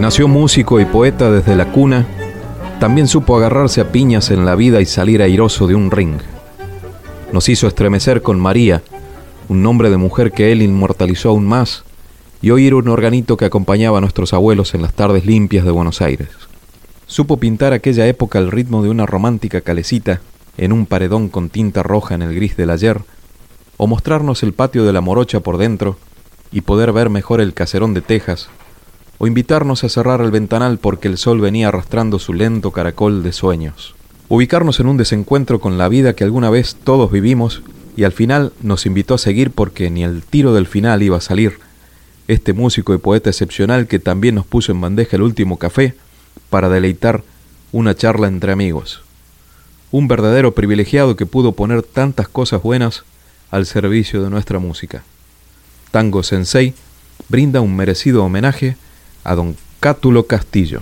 Nació músico y poeta desde la cuna, también supo agarrarse a piñas en la vida y salir airoso de un ring. Nos hizo estremecer con María, un nombre de mujer que él inmortalizó aún más, y oír un organito que acompañaba a nuestros abuelos en las tardes limpias de Buenos Aires. Supo pintar aquella época al ritmo de una romántica calecita en un paredón con tinta roja en el gris del ayer, o mostrarnos el patio de la morocha por dentro y poder ver mejor el caserón de Texas o invitarnos a cerrar el ventanal porque el sol venía arrastrando su lento caracol de sueños. Ubicarnos en un desencuentro con la vida que alguna vez todos vivimos y al final nos invitó a seguir porque ni el tiro del final iba a salir. Este músico y poeta excepcional que también nos puso en bandeja el último café para deleitar una charla entre amigos. Un verdadero privilegiado que pudo poner tantas cosas buenas al servicio de nuestra música. Tango Sensei brinda un merecido homenaje a don Cátulo Castillo.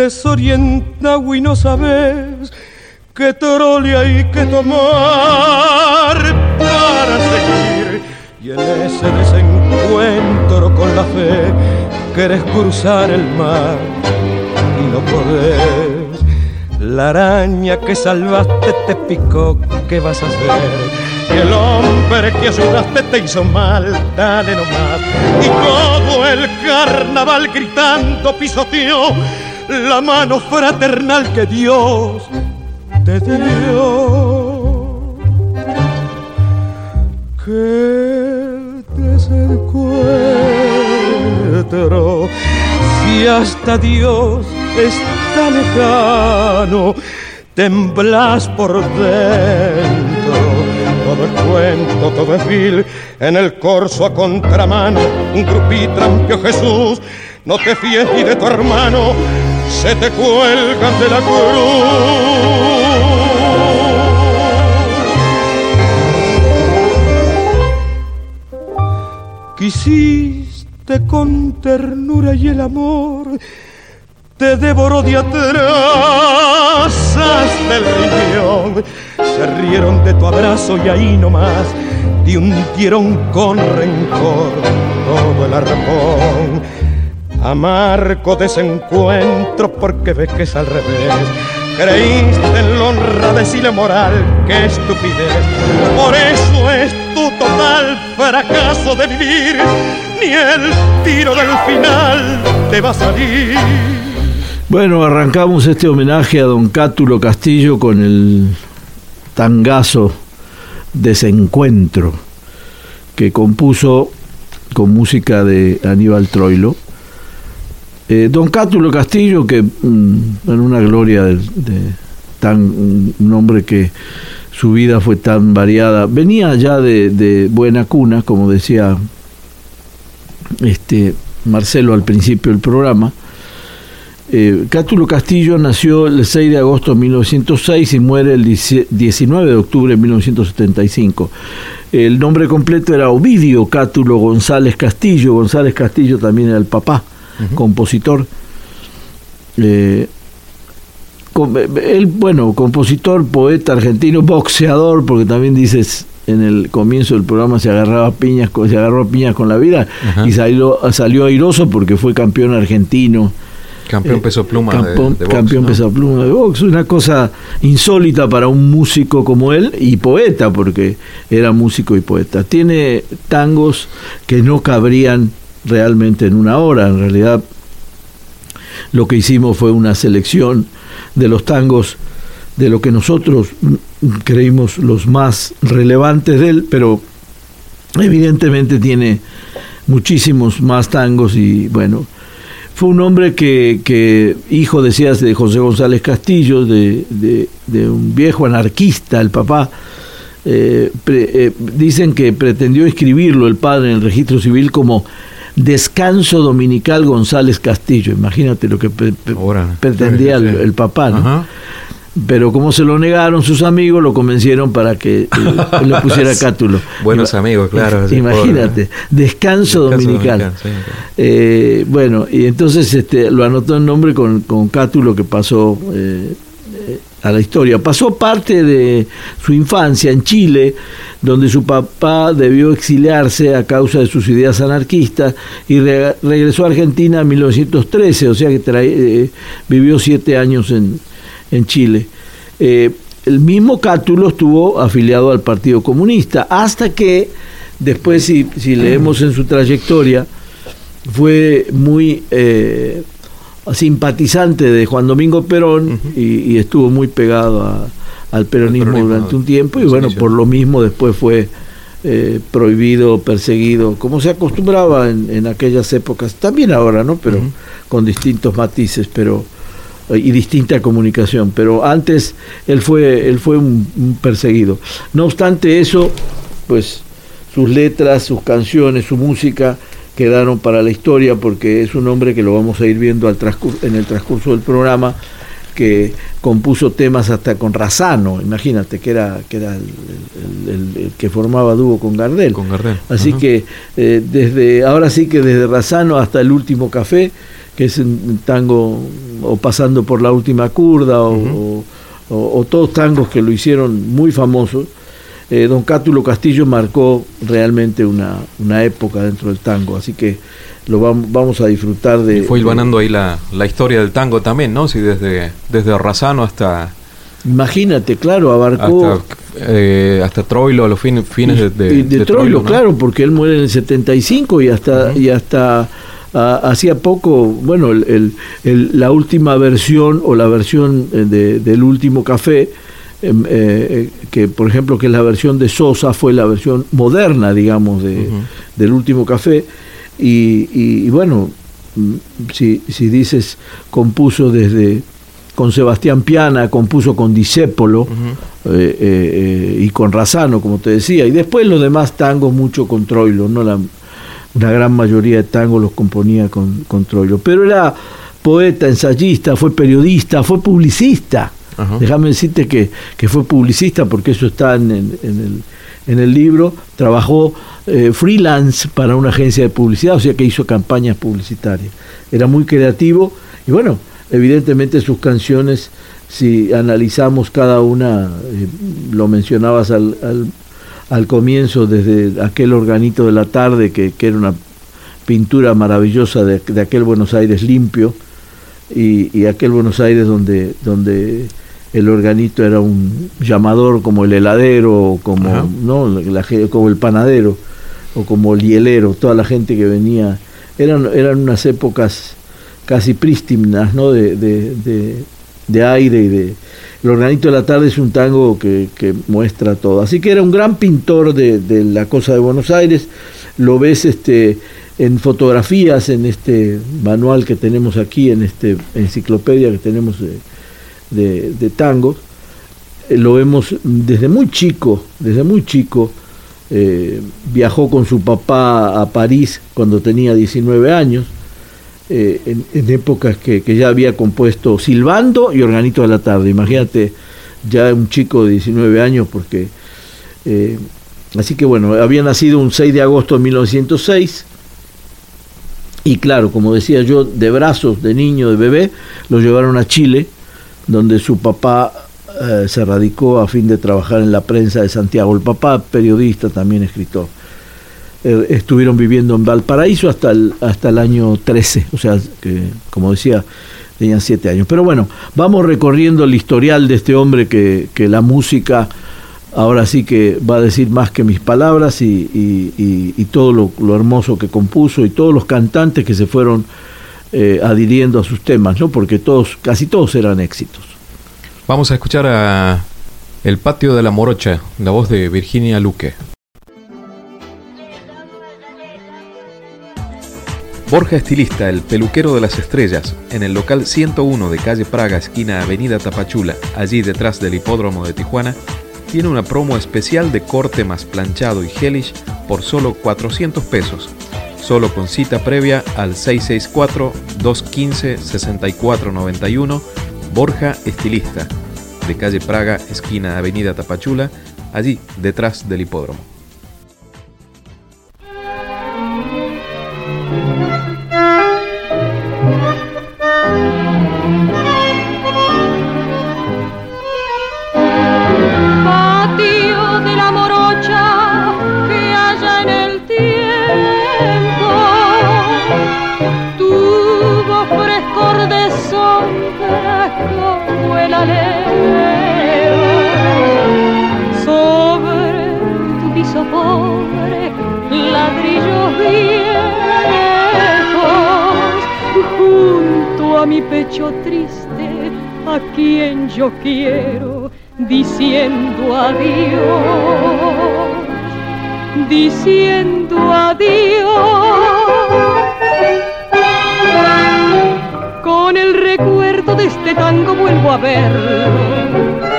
Desorientado y no sabes qué trole hay que tomar para seguir. Y en ese desencuentro con la fe quieres cruzar el mar y no podés. La araña que salvaste te picó, ¿qué vas a hacer? el hombre que ayudaste te hizo mal, dale nomás. Y todo el carnaval gritando pisoteó la mano fraternal que Dios te dio. Que desencuentro, si hasta Dios está lejano, temblas por dentro todo es cuento, todo es vil. En el corso a contramano, un grupito trampio Jesús. No te fíes ni de tu hermano, se te cuelgan de la cruz. Quisiste con ternura y el amor te devoró de atrás hasta el riñón. Se rieron de tu abrazo y ahí nomás te hundieron con rencor todo el arpón. Amargo desencuentro porque ves que es al revés. Creíste en la honradez y la moral, qué estupidez. Por eso es tu total fracaso de vivir. Ni el tiro del final te va a salir Bueno, arrancamos este homenaje a don Cátulo Castillo con el tangazo Desencuentro, que compuso con música de Aníbal Troilo. Eh, don Cátulo Castillo, que mm, en una gloria de, tan un hombre que su vida fue tan variada, venía ya de, buena cuna, como decía este Marcelo al principio del programa, eh, Cátulo Castillo nació el 6 de agosto de 1906 y muere el 19 de octubre de 1975. El nombre completo era Ovidio Cátulo González Castillo. González Castillo también era el papá, compositor. Eh, eh, él, bueno, compositor, poeta argentino, boxeador, porque también dices en el comienzo del programa se agarraba piñas, se agarró piñas con la vida y salió, salió airoso porque fue campeón argentino Campeón eh, peso pluma de, box, Campeón peso pluma de box. Una cosa insólita para un músico como él y poeta, porque era músico y poeta. Tiene tangos que no cabrían realmente en una hora. En realidad, lo que hicimos fue una selección de los tangos de lo que nosotros creímos los más relevantes de él, pero evidentemente tiene muchísimos más tangos y bueno, fue un hombre que, que hijo, decías, de José González Castillo, de, de, un viejo anarquista, el papá. Eh, eh, dicen que pretendió escribirlo el padre en el registro civil como Descanso Dominical González Castillo. Imagínate lo que pretendía el, papá. ¿no? pero como se lo negaron sus amigos, lo convencieron para que eh, le pusiera cátulo. Buenos amigos, claro. Imagínate, descanso, dominical. Eh, bueno, y entonces este, lo anotó en nombre con, con cátulo que pasó eh, a la historia. Pasó parte de su infancia en Chile, donde su papá debió exiliarse a causa de sus ideas anarquistas y regresó a Argentina en 1913, o sea que vivió siete años en en Chile. Eh, el mismo Cátulo estuvo afiliado al Partido Comunista, hasta que después, si, leemos en su trayectoria, fue muy eh, simpatizante de Juan Domingo Perón y, estuvo muy pegado al peronismo, durante un tiempo y bueno, por lo mismo después fue eh, prohibido, perseguido, como se acostumbraba en, aquellas épocas, también ahora, ¿no? Pero con distintos matices, pero y distinta comunicación, pero antes él fue, él fue un, perseguido. No obstante eso, pues sus letras, sus canciones, su música quedaron para la historia porque es un hombre que lo vamos a ir viendo al en el transcurso del programa que compuso temas hasta con Razano, imagínate que era que era el, que formaba dúo con Gardel. Con Gardel. Así que eh, desde ahora sí que desde Razano hasta el último café que es un tango o pasando por la última curda o, todos tangos que lo hicieron muy famosos, eh, don Cátulo Castillo marcó realmente una, una, época dentro del tango, así que lo vamos, vamos a disfrutar de... Y fue ganando ahí la, la, historia del tango también, ¿no? Sí, desde, desde Razano hasta... Imagínate, claro, abarcó... Hasta, eh, hasta Troilo, a los fines, fines de, de, de, Troilo, claro, porque él muere en el 75 y hasta, y hasta Ah, hacía poco, bueno, el, la última versión o la versión eh, del último café, eh, eh, que por ejemplo que la versión de Sosa, fue la versión moderna, digamos, de, del último café. Y, bueno, mm, si, si dices, compuso desde con Sebastián Piana, compuso con Disépolo y con Razano, como te decía, y después los demás tangos mucho con Troilo, no la, una gran mayoría de tangos los componía con, con Troilo. Pero era poeta, ensayista, fue periodista, fue publicista. Déjame decirte que, fue publicista porque eso está en, el, en el, libro. Trabajó eh, freelance para una agencia de publicidad, o sea que hizo campañas publicitarias. Era muy creativo y bueno, evidentemente sus canciones, si analizamos cada una, eh, lo mencionabas al, al comienzo desde aquel organito de la tarde, que, era una pintura maravillosa de, aquel Buenos Aires limpio, y, aquel Buenos Aires donde, donde el organito era un llamador como el heladero, como, ¿no? La, como el panadero, o como el hielero, toda la gente que venía. Eran, eran unas épocas casi prístinas, ¿no? De, de, aire y de... El organito de la tarde es un tango que, muestra todo. Así que era un gran pintor de, la cosa de Buenos Aires. Lo ves este, en fotografías, en este manual que tenemos aquí, en esta enciclopedia que tenemos de, de, tango. Eh, lo vemos desde muy chico, desde muy chico. Eh, viajó con su papá a París cuando tenía 19 años eh, en, épocas que, ya había compuesto Silbando y Organito de la Tarde. Imagínate, ya un chico de 19 años, porque. Así que bueno, había nacido un 6 de agosto de 1906. Y claro, como decía yo, de brazos, de niño, de bebé, lo llevaron a Chile, donde su papá eh, se radicó a fin de trabajar en la prensa de Santiago. El papá, periodista, también escritor. Eh, estuvieron viviendo en Valparaíso hasta el, hasta el año 13, o sea, que como decía, tenían siete años. Pero bueno, vamos recorriendo el historial de este hombre que, que la música ahora sí que va a decir más que mis palabras y, y, todo lo, lo, hermoso que compuso y todos los cantantes que se fueron eh, adhiriendo a sus temas, ¿no? Porque todos, casi todos eran éxitos. Vamos a escuchar a El Patio de la Morocha, la voz de Virginia Luque. Borja Estilista, el peluquero de las estrellas, en el local 101 de calle Praga, esquina Avenida Tapachula, allí detrás del hipódromo de Tijuana, tiene una promo especial de corte más planchado y gelish por solo 400 pesos, solo con cita previa al 664-215-6491, Borja Estilista, de calle Praga, esquina Avenida Tapachula, allí detrás del hipódromo. Quiero, diciendo adiós, diciendo adiós. Con el recuerdo de este tango vuelvo a verlo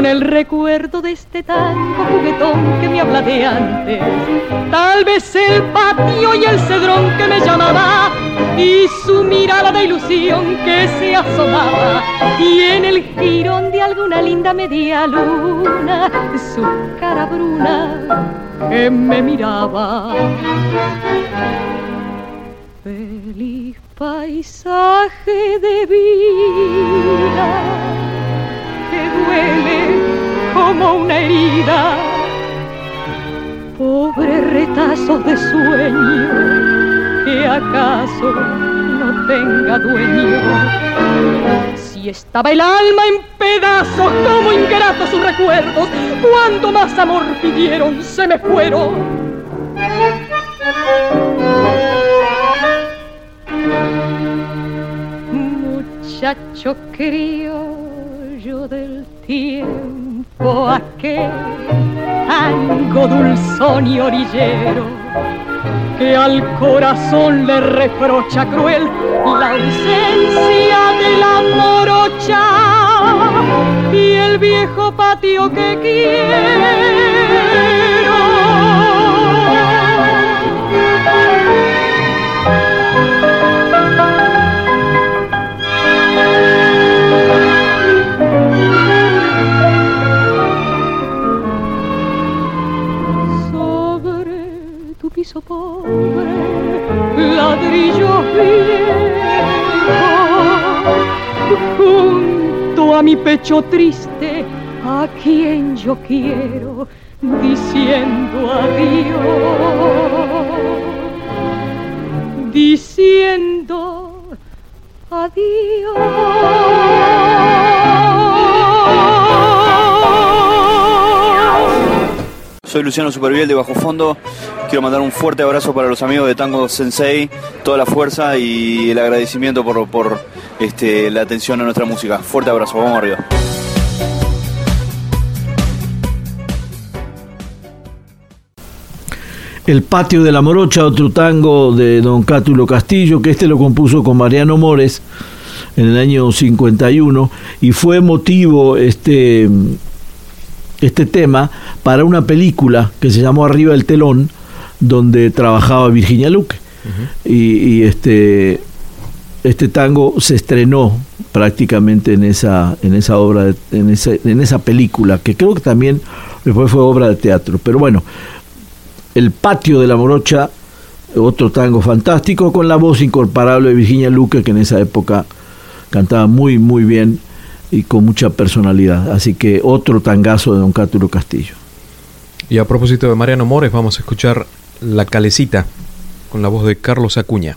con el recuerdo de este tango juguetón que me habla de antes. Tal vez el patio y el cedrón que me llamaba y su mirada de ilusión que se asomaba y en el girón de alguna linda media luna su cara bruna que me miraba. Feliz paisaje de vida que duele como una herida. Pobre retazo de sueño que acaso no tenga dueño. Si estaba el alma en pedazos como ingratos sus recuerdos, cuando más amor pidieron se me fueron. Muchacho querido del tiempo aquel tango dulzón y orillero que al corazón le reprocha cruel la ausencia de la morocha y el viejo patio que quiero. Pobre, ladrillo viejo, junto a mi pecho triste, a quien yo quiero, diciendo adiós, diciendo adiós. Soy Luciano Superviel de Bajo Fondo quiero mandar un fuerte abrazo para los amigos de Tango Sensei, toda la fuerza y el agradecimiento por, este, la atención a nuestra música. Fuerte abrazo, vamos arriba. El Patio de la Morocha, otro tango de don Cátulo Castillo, que este lo compuso con Mariano Mores en el año 51 y fue motivo este, este tema para una película que se llamó Arriba el telón, donde trabajaba Virginia Luque. y, este, este tango se estrenó prácticamente en esa, en esa obra, en, en esa película, que creo que también después fue obra de teatro. Pero bueno, El Patio de la Morocha, otro tango fantástico, con la voz incomparable de Virginia Luque, que en esa época cantaba muy, muy bien y con mucha personalidad. Así que otro tangazo de don Cátulo Castillo. Y a propósito de Mariano Mores, vamos a escuchar La Calecita con la voz de Carlos Acuña.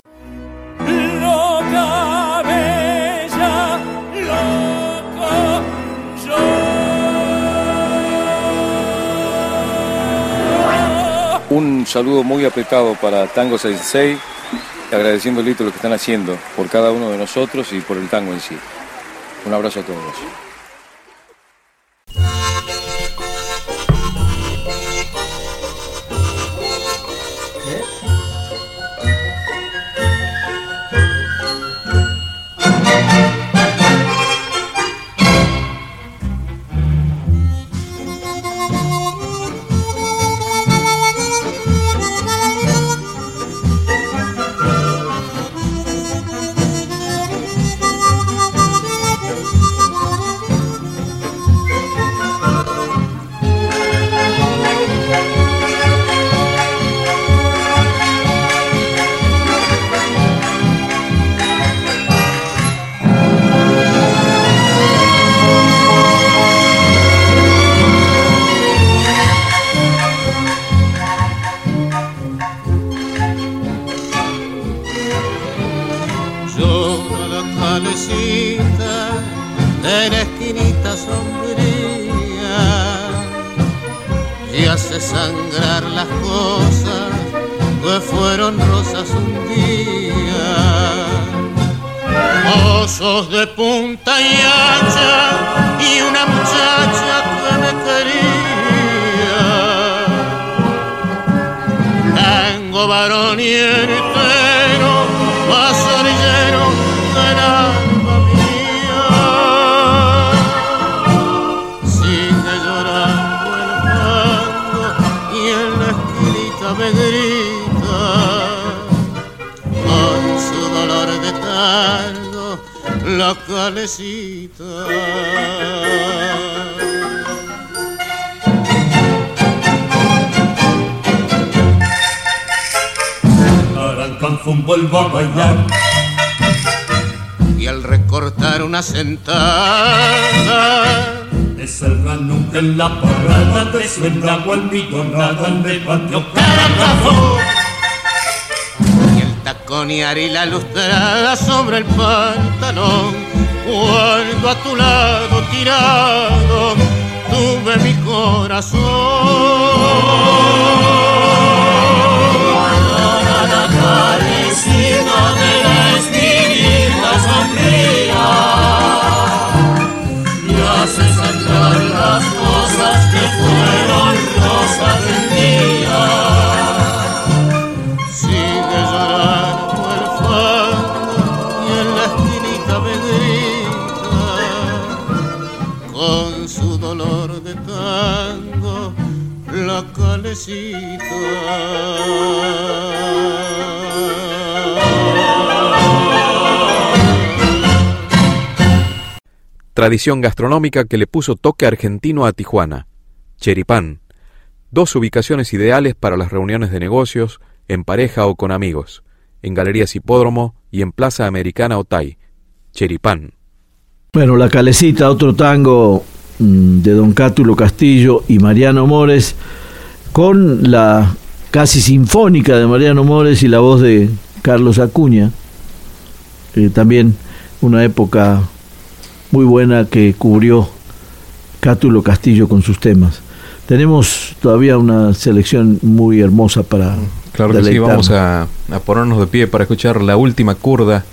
Un saludo muy apretado para Tango 66 agradeciéndole lo que están haciendo por cada uno de nosotros y por el tango en sí. Un abrazo a todos. Y el taconear y la lustrada sobre el pantalón, cuando a tu lado tirado tuve mi corazón. Las cosas que fueron rosas del día. Sigue llorando el fango y en la esquinita me con su dolor de tango la calecita. Tradición gastronómica que le puso toque argentino a Tijuana. Cheripán, dos ubicaciones ideales para las reuniones de negocios, en pareja o con amigos, en Galerías Hipódromo y en Plaza Americana Otay. Cheripán. Bueno, La Calecita, otro tango mm, de Don Cátulo Castillo y Mariano Mores, con la casi sinfónica de Mariano Mores y la voz de Carlos Acuña. Eh, también una época muy buena que cubrió Cátulo Castillo con sus temas. Tenemos todavía una selección muy hermosa para. Claro que sí, vamos a, a, ponernos de pie para escuchar la última curda,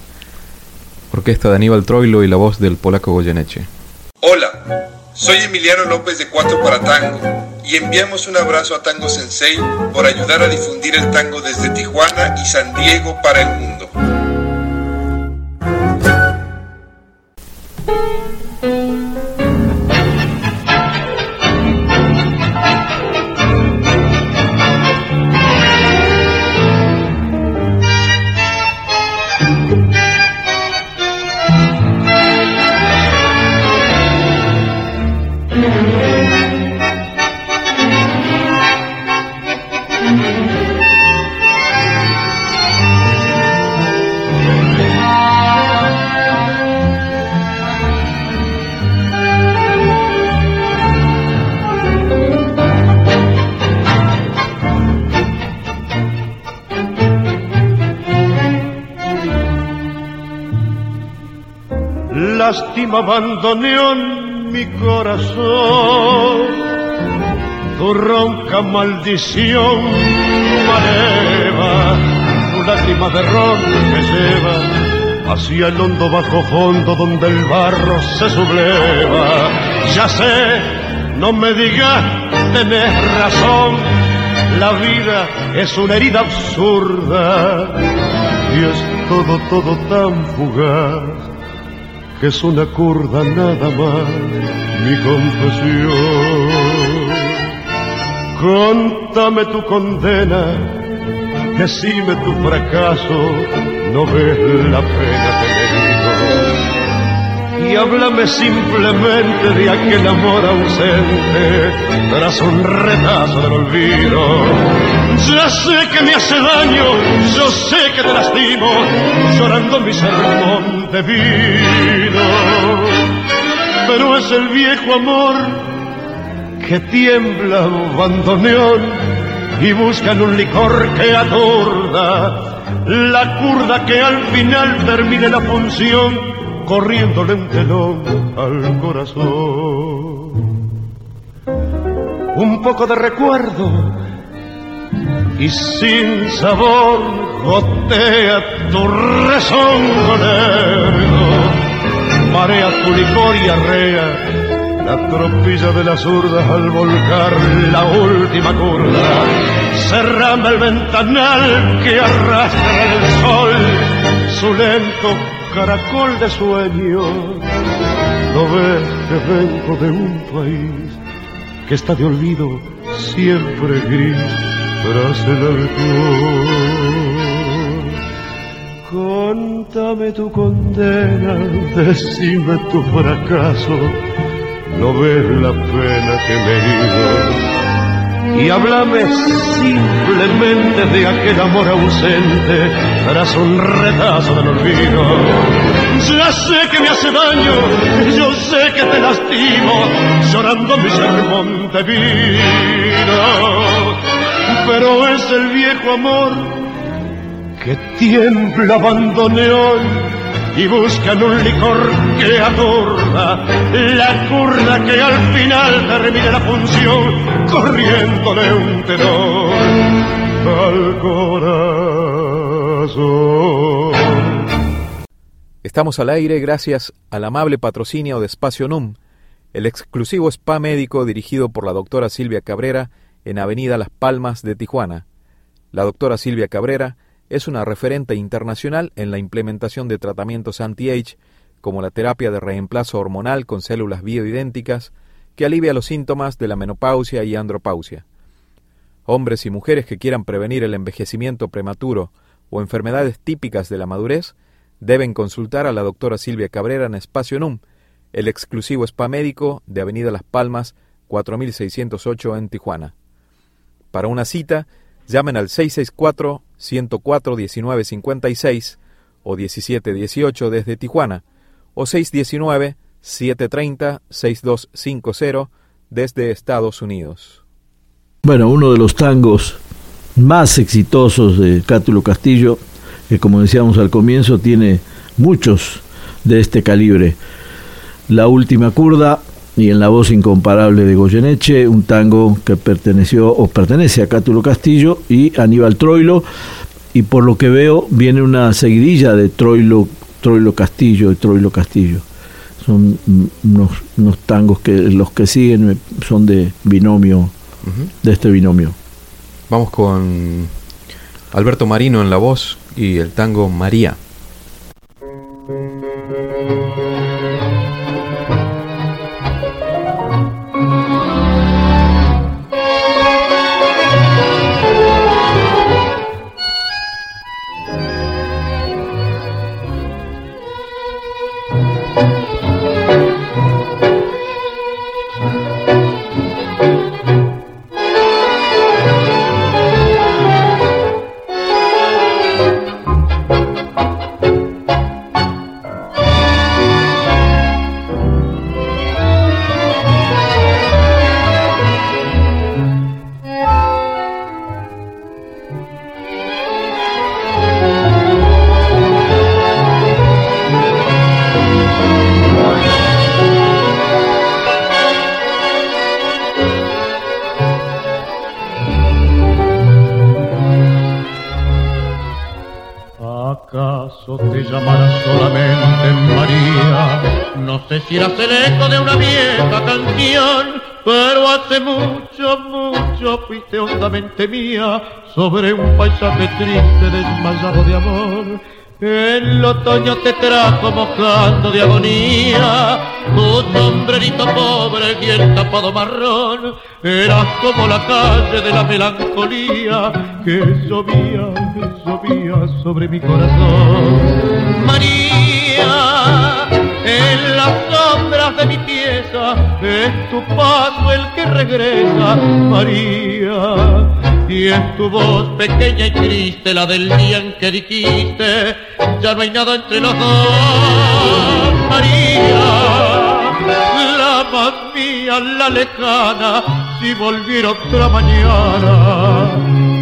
orquesta de Aníbal Troilo y la voz del polaco Goyeneche. Hola, soy Emiliano López de Cuatro para Tango y enviamos un abrazo a Tango Sensei por ayudar a difundir el tango desde Tijuana y San Diego para el mundo. thank you. Abandoneó mi corazón. Tu ronca maldición maleva, tu lágrima de ron me lleva hacia el hondo bajo fondo donde el barro se subleva. Ya sé, no me digas, tenés razón, la vida es una herida absurda y es todo, todo tan fugaz que es una curda nada más mi confesión. Contame tu condena, decime tu fracaso, no ves la pena que y háblame simplemente de aquel amor ausente tras un retazo del olvido. Ya sé que me hace daño, yo sé que te lastimo, llorando mi sermón de vino. Pero es el viejo amor que tiembla bandoneón y buscan un licor que atorda la curda que al final termine la función corriéndole un telón al corazón. Un poco de recuerdo y sin sabor gotea tu rezongo negro, marea tu licor y arrea la tropilla de las urdas al volcar la última curva. Cerrame el ventanal que arrastra el sol, su lento caracol de sueño. No ves que vengo de un país que está de olvido siempre gris tras el alcohol. Contame tu condena, decime tu fracaso, no ves la pena que me dio y háblame simplemente de aquel amor ausente tras un retazo del olvido. Ya sé que me hace daño, yo sé que te lastimo, llorando mi sermón de vida. Pero es el viejo amor que tiembla abandoneón y buscan un licor que atorda la curda que al final termine la función corriéndole un tenor al corazón. Estamos al aire gracias al amable patrocinio de Espacio NUM, el exclusivo spa médico dirigido por la doctora Silvia Cabrera en Avenida Las Palmas de Tijuana. La doctora Silvia Cabrera es una referente internacional en la implementación de tratamientos anti-age, como la terapia de reemplazo hormonal con células bioidénticas, que alivia los síntomas de la menopausia y andropausia. Hombres y mujeres que quieran prevenir el envejecimiento prematuro o enfermedades típicas de la madurez deben consultar a la doctora Silvia Cabrera en Espacio NUM, el exclusivo spa médico de Avenida Las Palmas 4608 en Tijuana. Para una cita, llamen al 664 104 1956 o 1718 desde Tijuana o 619 730 6250 desde Estados Unidos. Bueno, uno de los tangos más exitosos de Cátulo Castillo, que como decíamos al comienzo tiene muchos de este calibre. La última curda y en la voz incomparable de Goyeneche, un tango que perteneció o pertenece a Cátulo Castillo y Aníbal Troilo, y por lo que veo viene una seguidilla de Troilo, Troilo Castillo y Troilo Castillo. Son unos, unos tangos que los que siguen son de binomio, de este binomio. Vamos con Alberto Marino en la voz y el tango María. Mía sobre un paisaje triste desmayado de amor. El otoño te trajo mojando de agonía, tu sombrerito pobre y el tapado marrón, eras como la calle de la melancolía que llovía, que llovía sobre mi corazón. María, en las sombras de mi es tu paso el que regresa, María y es tu voz pequeña y triste, la del día en que dijiste, ya no hay nada entre los dos, María. La más mía, la lejana, si volviera otra mañana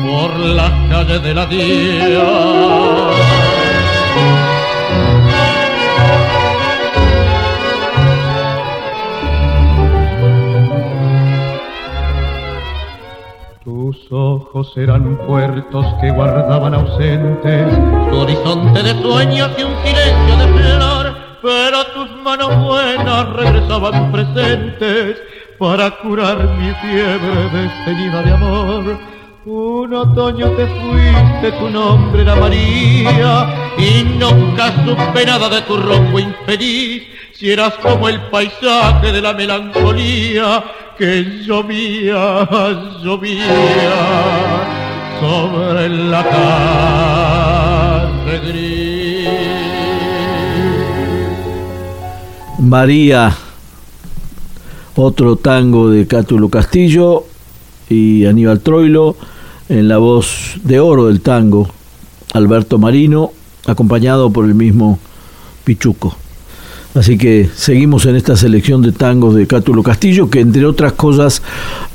por las calles de la día. Tus ojos eran puertos que guardaban ausentes tu horizonte de sueños y un silencio de flor, pero tus manos buenas regresaban presentes para curar mi fiebre desteñida de amor. Un otoño te fuiste, tu nombre era María, y nunca supe nada de tu rumbo infeliz, si eras como el paisaje de la melancolía que llovía, llovía sobre la calle gris. María, otro tango de Cátulo Castillo y Aníbal Troilo, en la voz de oro del tango, Alberto Marino, acompañado por el mismo Pichuco. Así que seguimos en esta selección de tangos de Cátulo Castillo, que entre otras cosas,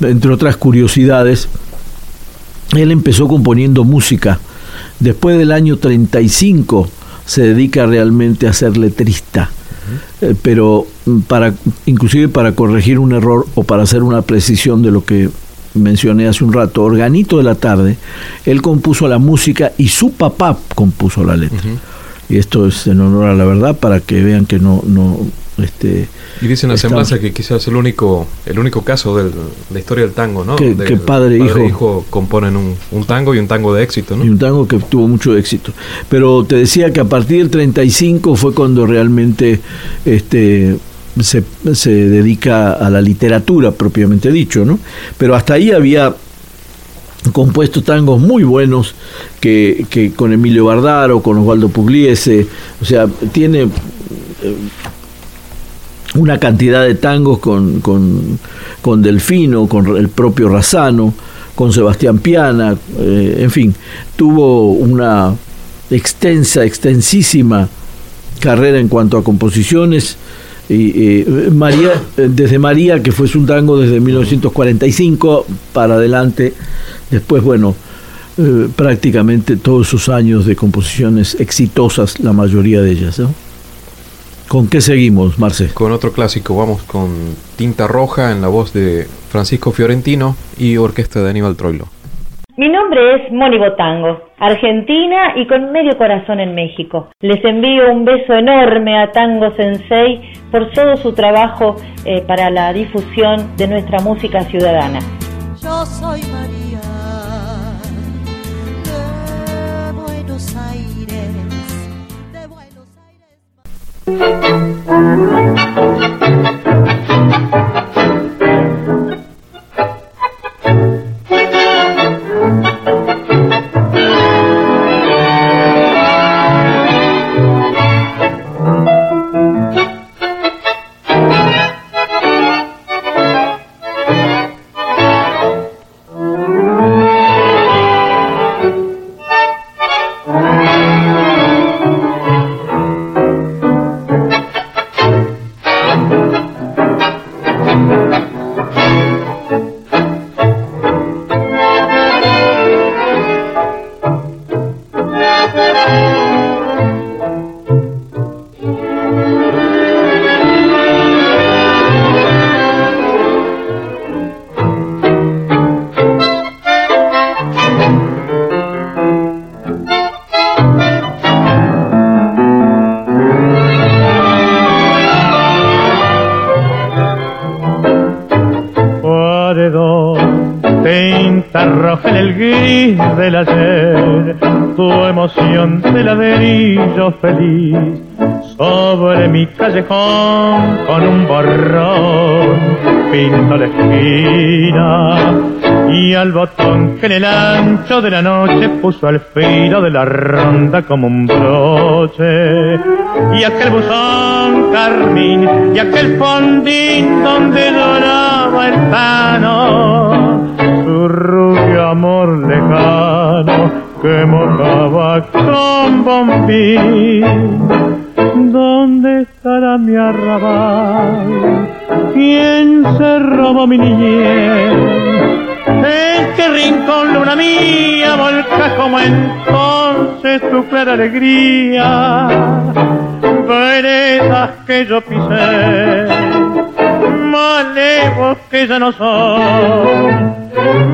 entre otras curiosidades, él empezó componiendo música. Después del año 35 se dedica realmente a ser letrista. Eh, pero para inclusive para corregir un error o para hacer una precisión de lo que mencioné hace un rato, Organito de la tarde, él compuso la música y su papá compuso la letra y esto es en honor a la verdad para que vean que no no este y dicen la semblanza que quizás es el único el único caso de la historia del tango no que, padre, e hijo, hijo componen un, un, tango y un tango de éxito no y un tango que tuvo mucho éxito. Pero te decía que a partir del 35 fue cuando realmente este se, se dedica a la literatura propiamente dicho no pero hasta ahí había compuesto tangos muy buenos que, con Emilio Bardaro, con Osvaldo Pugliese, o sea, tiene eh, una cantidad de tangos con, con, con, Delfino, con el propio Razano, con Sebastián Piana, eh, en fin, tuvo una extensa, extensísima carrera en cuanto a composiciones. Y, eh, María, desde María, que fue un tango desde 1945 para adelante, Después, bueno, eh, prácticamente todos sus años de composiciones exitosas, la mayoría de ellas. ¿Con qué seguimos, Marce? Con otro clásico, vamos con Tinta Roja en la voz de Francisco Fiorentino y orquesta de Aníbal Troilo. Mi nombre es Moni Botango, argentina y con medio corazón en México. Les envío un beso enorme a Tango Sensei por todo su trabajo eh, para la difusión de nuestra música ciudadana. Yo soy María de Buenos Aires, de Buenos Aires. Callejón con un borrón, pinto la esquina, y al botón que en el ancho de la noche puso al filo de la ronda como un broche, y aquel buzón carmín, y aquel fondín donde doraba mi arrabal? ¿Quién se robó mi niñez? ¿En qué rincón luna mía volca como entonces tu clara alegría? Veredas que yo pisé, malevos que ya no son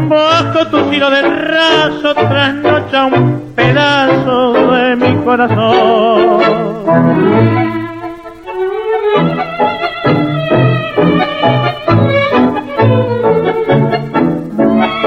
Bajo tu filo de raso trasnocha un pedazo de mi corazón.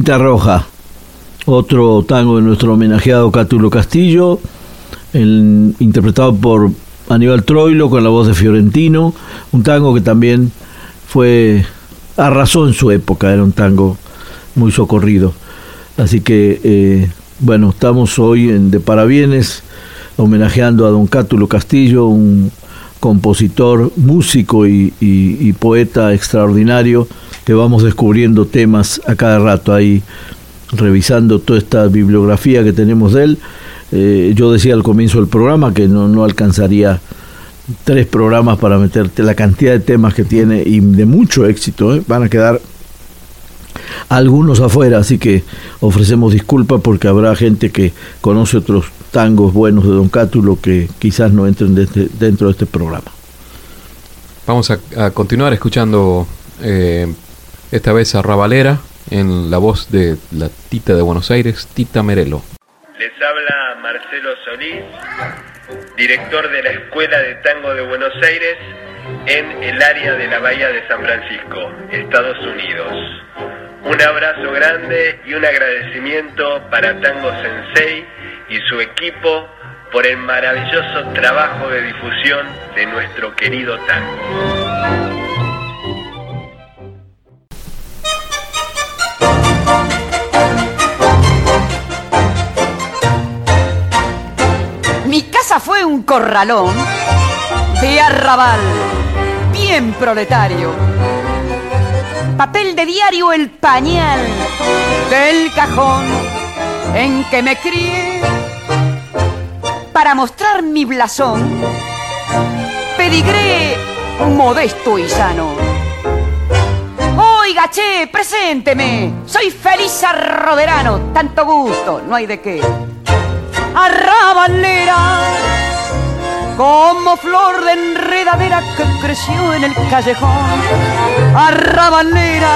Tinta Roja, otro tango de nuestro homenajeado Cátulo Castillo, interpretado por Aníbal Troilo con la voz de Fiorentino, un tango que también fue arrasó en su época, era un tango muy socorrido. Así que, eh, bueno, estamos hoy en De Parabienes homenajeando a don Cátulo Castillo, un compositor, músico y, poeta extraordinario, que vamos descubriendo temas a cada rato ahí, revisando toda esta bibliografía que tenemos de él. Eh, yo decía al comienzo del programa que no, no alcanzaría tres programas para meterte la cantidad de temas que tiene y de mucho éxito. ¿eh? Van a quedar algunos afuera, así que ofrecemos disculpas porque habrá gente que conoce otros tangos buenos de Don Cátulo que quizás no entren dentro de este programa. Vamos a, continuar escuchando eh, esta vez a Ravalera en la voz de la Tita de Buenos Aires, Tita Merelo. Les habla Marcelo Solís, director de la Escuela de Tango de Buenos Aires en el área de la Bahía de San Francisco, Estados Unidos. Un abrazo grande y un agradecimiento para Tango Sensei y su equipo por el maravilloso trabajo de difusión de nuestro querido tango. Fue un corralón de arrabal, bien proletario. Papel de diario el pañal del cajón en que me crié para mostrar mi blasón. Pedigré modesto y sano. Oiga, che, presénteme. Soy feliz arroderano. Tanto gusto, no hay de qué. Arrabalera, como flor de enredadera que creció en el callejón. Arrabalera,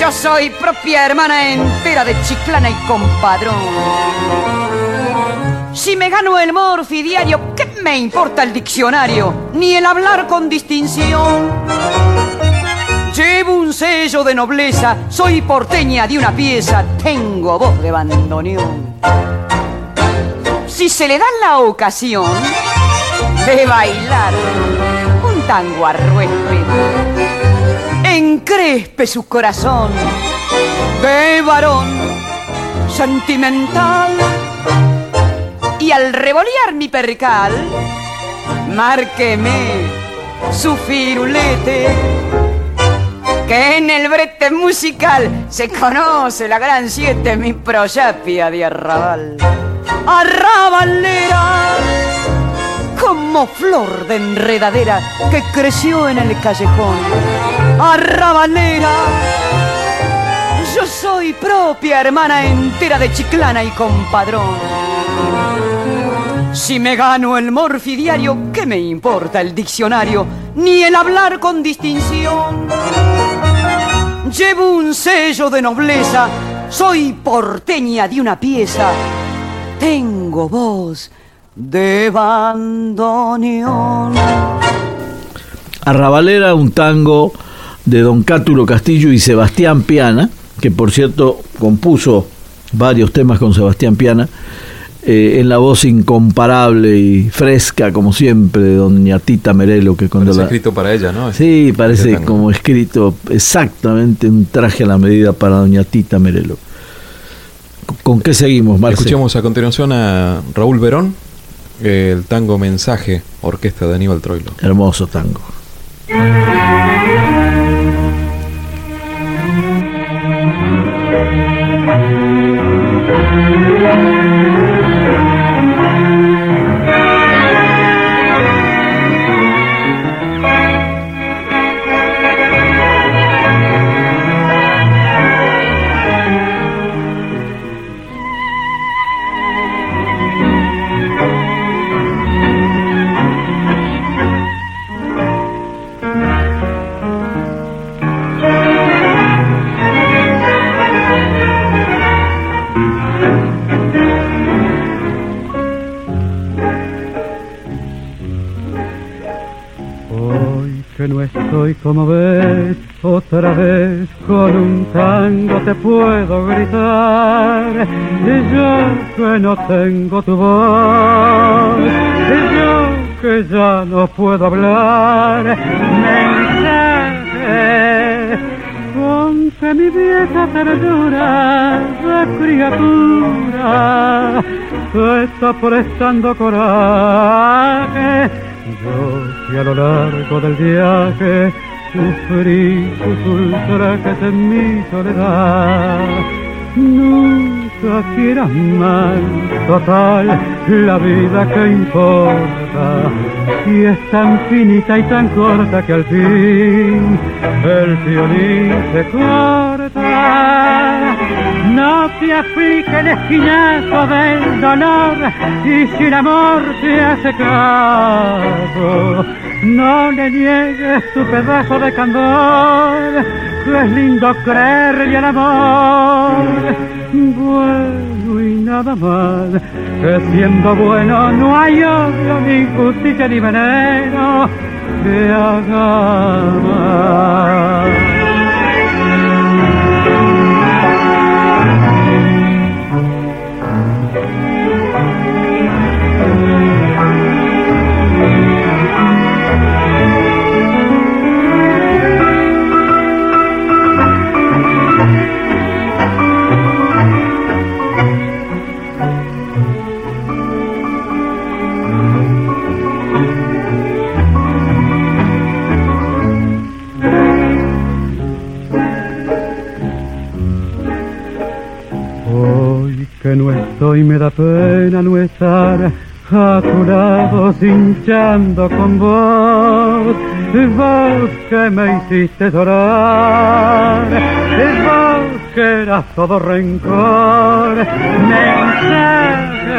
yo soy propia hermana entera de Chiclana y compadrón. Si me gano el morfi diario, ¿qué me importa el diccionario? Ni el hablar con distinción. Llevo un sello de nobleza, soy porteña de una pieza, tengo voz de bandoneón. Si se le da la ocasión de bailar un tango arruespe, encrespe su corazón de varón sentimental y al revolear mi percal, márqueme su firulete, que en el brete musical se conoce la gran siete, mi proyapia de arrabal. Arrabalera, como flor de enredadera que creció en el callejón. Arrabalera, yo soy propia hermana entera de Chiclana y compadrón. Si me gano el morfi diario, ¿qué me importa el diccionario? Ni el hablar con distinción. Llevo un sello de nobleza, soy porteña de una pieza. Tengo voz de bandoneón. Arrabalera, un tango de Don Cátulo Castillo y Sebastián Piana, que por cierto compuso varios temas con Sebastián Piana eh, en la voz incomparable y fresca, como siempre, de doña Tita Merelo. Que cuando Parece la... escrito para ella, ¿no? Sí, parece como escrito exactamente un traje a la medida para doña Tita Merelo. ¿Con qué seguimos, Marce? Escuchamos a continuación a Raúl Verón, eh, el tango Mensaje, orquesta de Aníbal Troilo. Hermoso tango. Estoy como ves, otra vez con un tango te puedo gritar. Y yo que no tengo tu voz, y yo que ya no puedo hablar. Mensaje con que mi vieja ternura de criatura te está prestando coraje. Yo que a lo largo del viaje sufrí sus ultrajes en mi soledad. Nunca quieras más, total, la vida que importa. Y es tan finita y tan corta que al fin el violín se corta. No te aplique el esquinazo del dolor y si el amor te hace caso, no le niegues tu pedazo de candor, es lindo creerle al amor. Bueno y nada más, que siendo bueno no hay odio, ni justicia ni veneno. Que haga que no estoy me da pena no estar a tu lado cinchando con vos, vos que me hiciste llorar, vos que eras todo rencor, mensaje,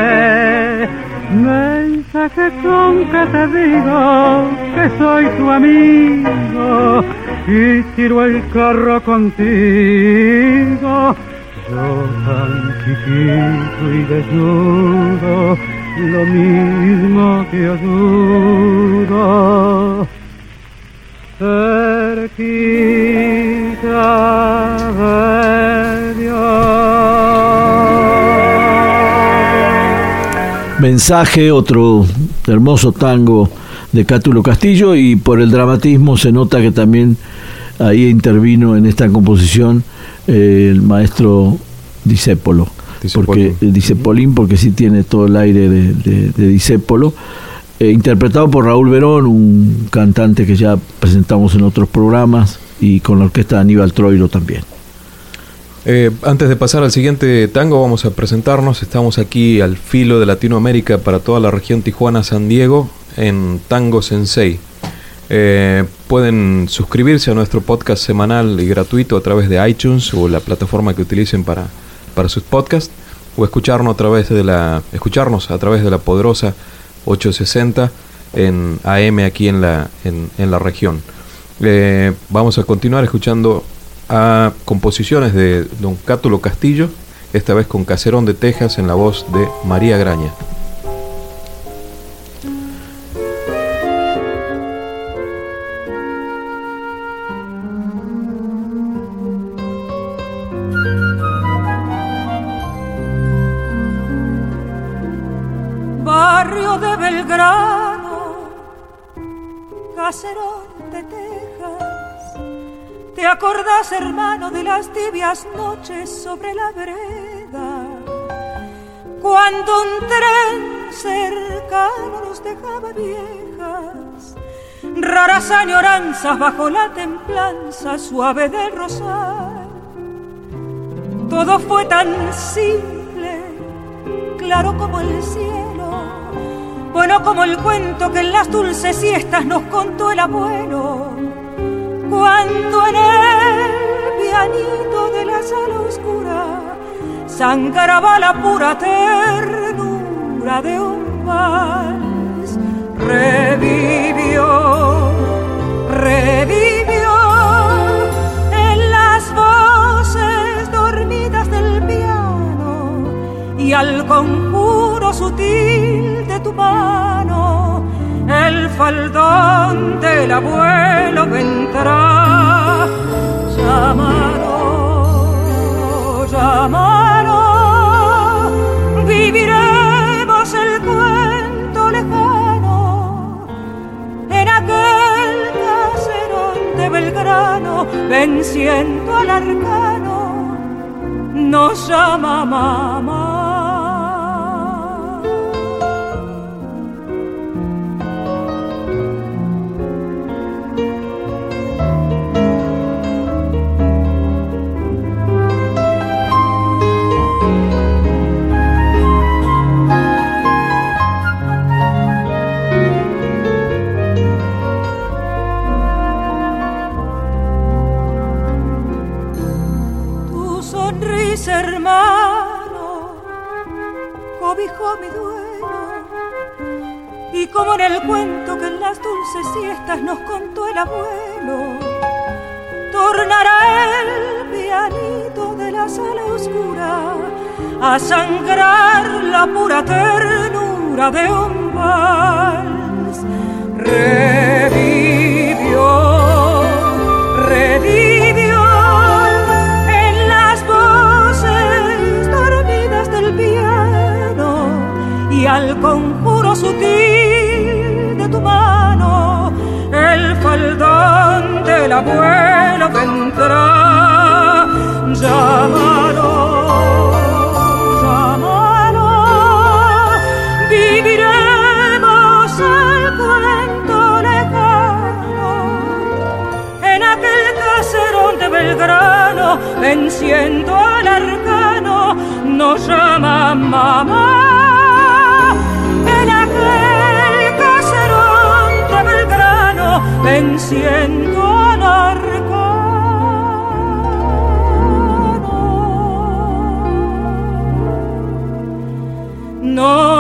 mensaje con que te digo que soy tu amigo y tiro el carro contigo. Yo tan chiquito y desnudo, lo mismo que ayudo. Cerquita de Dios. Mensaje, otro hermoso tango de Cátulo Castillo y por el dramatismo se nota que también ahí intervino en esta composición eh, el maestro Disépolo. Porque, Disépolín, porque sí tiene todo el aire de, de, de Disépolo. Eh, interpretado por Raúl Verón, un cantante que ya presentamos en otros programas, y con la orquesta de Aníbal Troilo también. Eh, antes de pasar al siguiente tango, vamos a presentarnos. Estamos aquí al filo de Latinoamérica para toda la región Tijuana-San Diego en Tango Sensei. Eh, pueden suscribirse a nuestro podcast semanal y gratuito a través de iTunes o la plataforma que utilicen para, para sus podcasts o escucharnos a través de la escucharnos a través de la poderosa 860 en AM aquí en la en, en la región. Eh, vamos a continuar escuchando a composiciones de Don Cátulo Castillo, esta vez con Caserón de Texas en la voz de María Graña. De Belgrano, caserón de Texas. ¿Te acordás, hermano, de las tibias noches sobre la vereda? Cuando un tren cercano nos dejaba viejas, raras añoranzas bajo la templanza suave del rosal. Todo fue tan simple, claro como el cielo, bueno como el cuento que en las dulces siestas nos contó el abuelo. Cuando en el pianito de la sala oscura sangraba la pura ternura de un vals, revivió, revivió en las voces dormidas del piano y al sutil de tu mano el faldón del abuelo vendrá. Llámalo, llámalo, viviremos el cuento lejano en aquel caserón de Belgrano, venciendo al arcano, nos llama.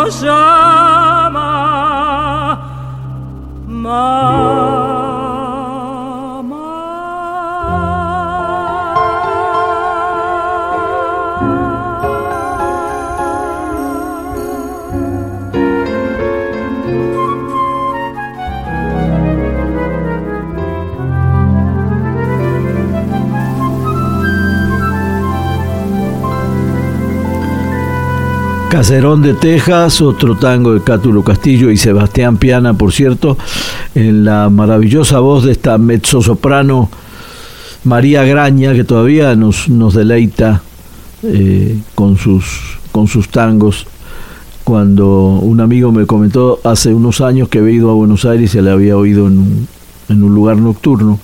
Nos llama Caserón de Texas, otro tango de Cátulo Castillo y Sebastián Piana, por cierto, en la maravillosa voz de esta mezzosoprano María Graña, que todavía nos, deleita eh, con, sus, con sus tangos. Cuando un amigo me comentó hace unos años que había ido a Buenos Aires y se le había oído en un, en un lugar nocturno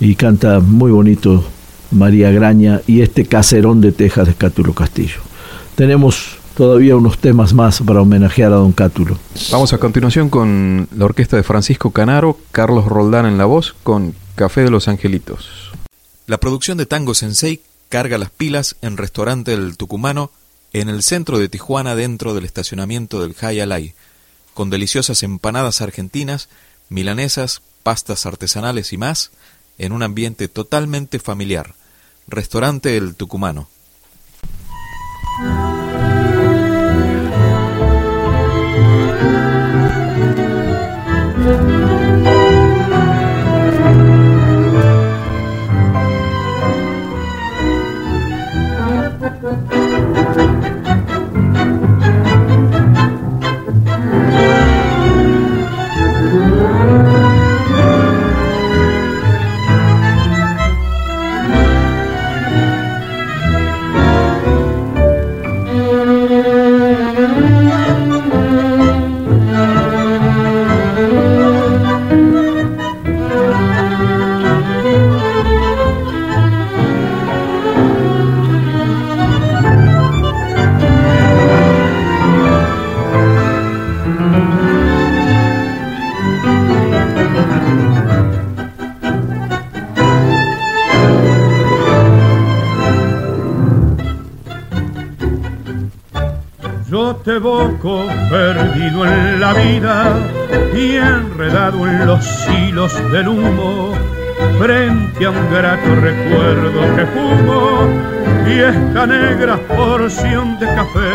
y canta muy bonito María Graña y este Caserón de Texas de Cátulo Castillo. Tenemos todavía unos temas más para homenajear a don Cátulo. Vamos a continuación con la orquesta de Francisco Canaro, Carlos Roldán en la voz, con Café de los Angelitos. La producción de Tango Sensei carga las pilas en Restaurante del Tucumano, en el centro de Tijuana, dentro del estacionamiento del Alay, con deliciosas empanadas argentinas, milanesas, pastas artesanales y más, en un ambiente totalmente familiar. Restaurante El Tucumano. Vida y enredado en los hilos del humo, frente a un grato recuerdo que fumo y esta negra porción de café,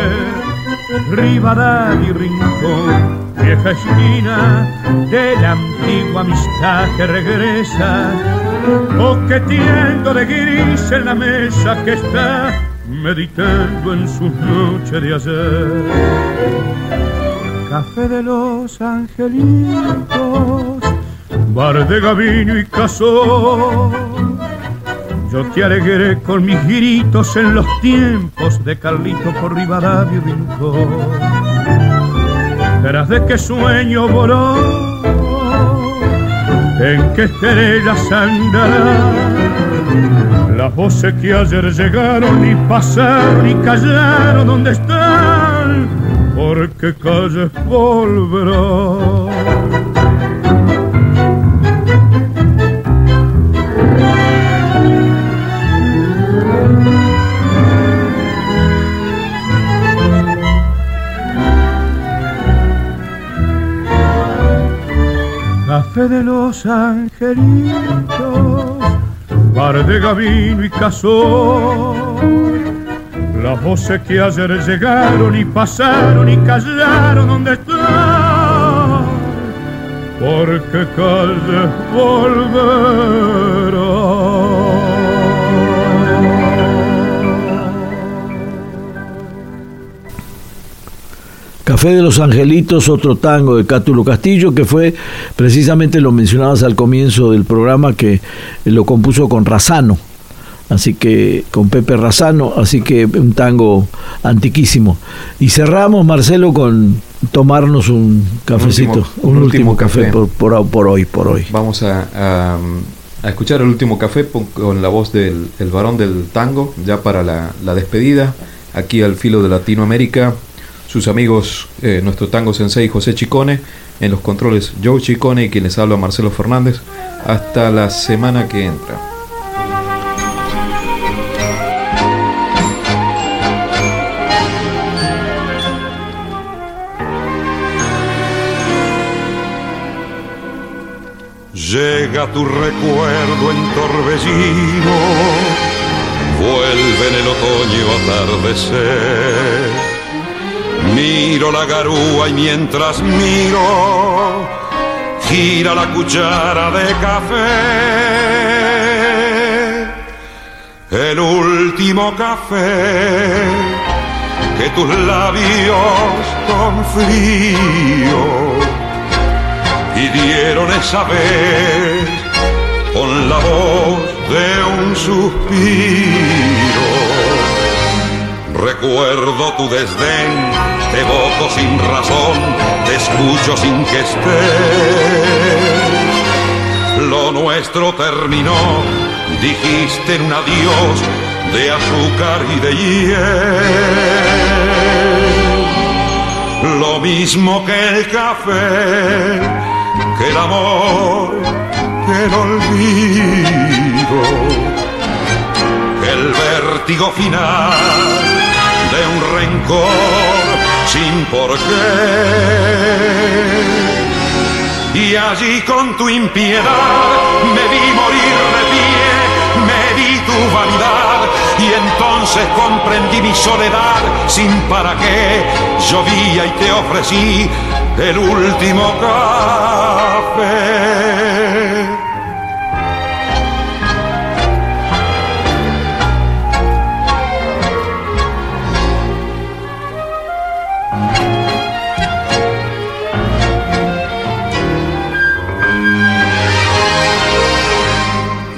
ribadad y rincón, vieja esquina de la antigua amistad que regresa, coqueteando de gris en la mesa que está meditando en sus noches de ayer. Café de los angelitos, bar de gavino y casón. Yo te alegré con mis gritos en los tiempos de Carlito por Rivadavia y Rincón. Verás de qué sueño voló, en qué estrellas andará las voces que ayer llegaron y pasaron y callaron, ¿dónde están? Porque calles volverán. Café de los angelitos bar de Gavino y Cazón. Las voces que ayer llegaron y pasaron y callaron donde están, porque calle volverán. Café de los Angelitos, otro tango de Cátulo Castillo, que fue precisamente lo mencionabas al comienzo del programa, que lo compuso con Razano, así que con Pepe Razano, así que un tango antiquísimo. Y cerramos, Marcelo, con tomarnos un cafecito, un último, café, Por, hoy, por hoy. Vamos a, escuchar el último café con la voz del varón del tango, ya para la, la despedida aquí al filo de Latinoamérica. Sus amigos, eh, nuestro tango sensei José Chicone, en los controles Joe Chicone y quien les habla Marcelo Fernández. Hasta la semana que entra. Llega tu recuerdo en torbellino, vuelve en el otoño atardecer. Miro la garúa y mientras miro, gira la cuchara de café. El último café que tus labios con frío pidieron esa vez con la voz de un suspiro. Recuerdo tu desdén, te evoco sin razón, te escucho sin que esté. Lo nuestro terminó, dijiste un adiós de azúcar y de hiel. Lo mismo que el café que el amor, que el olvido, que el vértigo final de un rencor sin por qué. Y allí con tu impiedad me vi morir de pie, me vi tu vanidad y entonces comprendí mi soledad sin para qué. Llovía y te ofrecí el último café.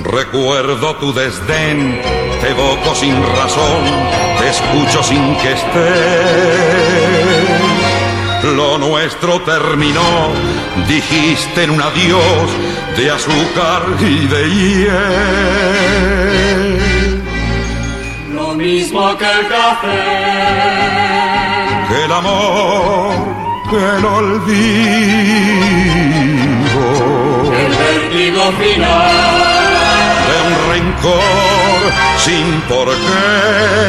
Recuerdo tu desdén, te evoco sin razón, te escucho sin que estés lo nuestro terminó, dijiste en un adiós de azúcar y de hiel. Lo mismo que el café, que el amor, que el olvido, el vértigo final. De un rencor sin por qué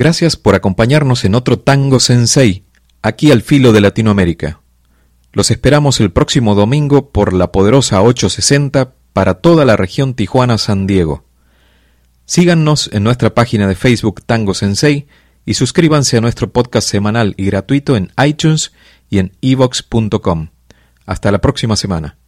Gracias por acompañarnos en otro Tango Sensei, aquí al filo de Latinoamérica. Los esperamos el próximo domingo por la poderosa 860 para toda la región Tijuana-San Diego. Síganos en nuestra página de Facebook Tango Sensei y suscríbanse a nuestro podcast semanal y gratuito en iTunes y en evox.com. Hasta la próxima semana.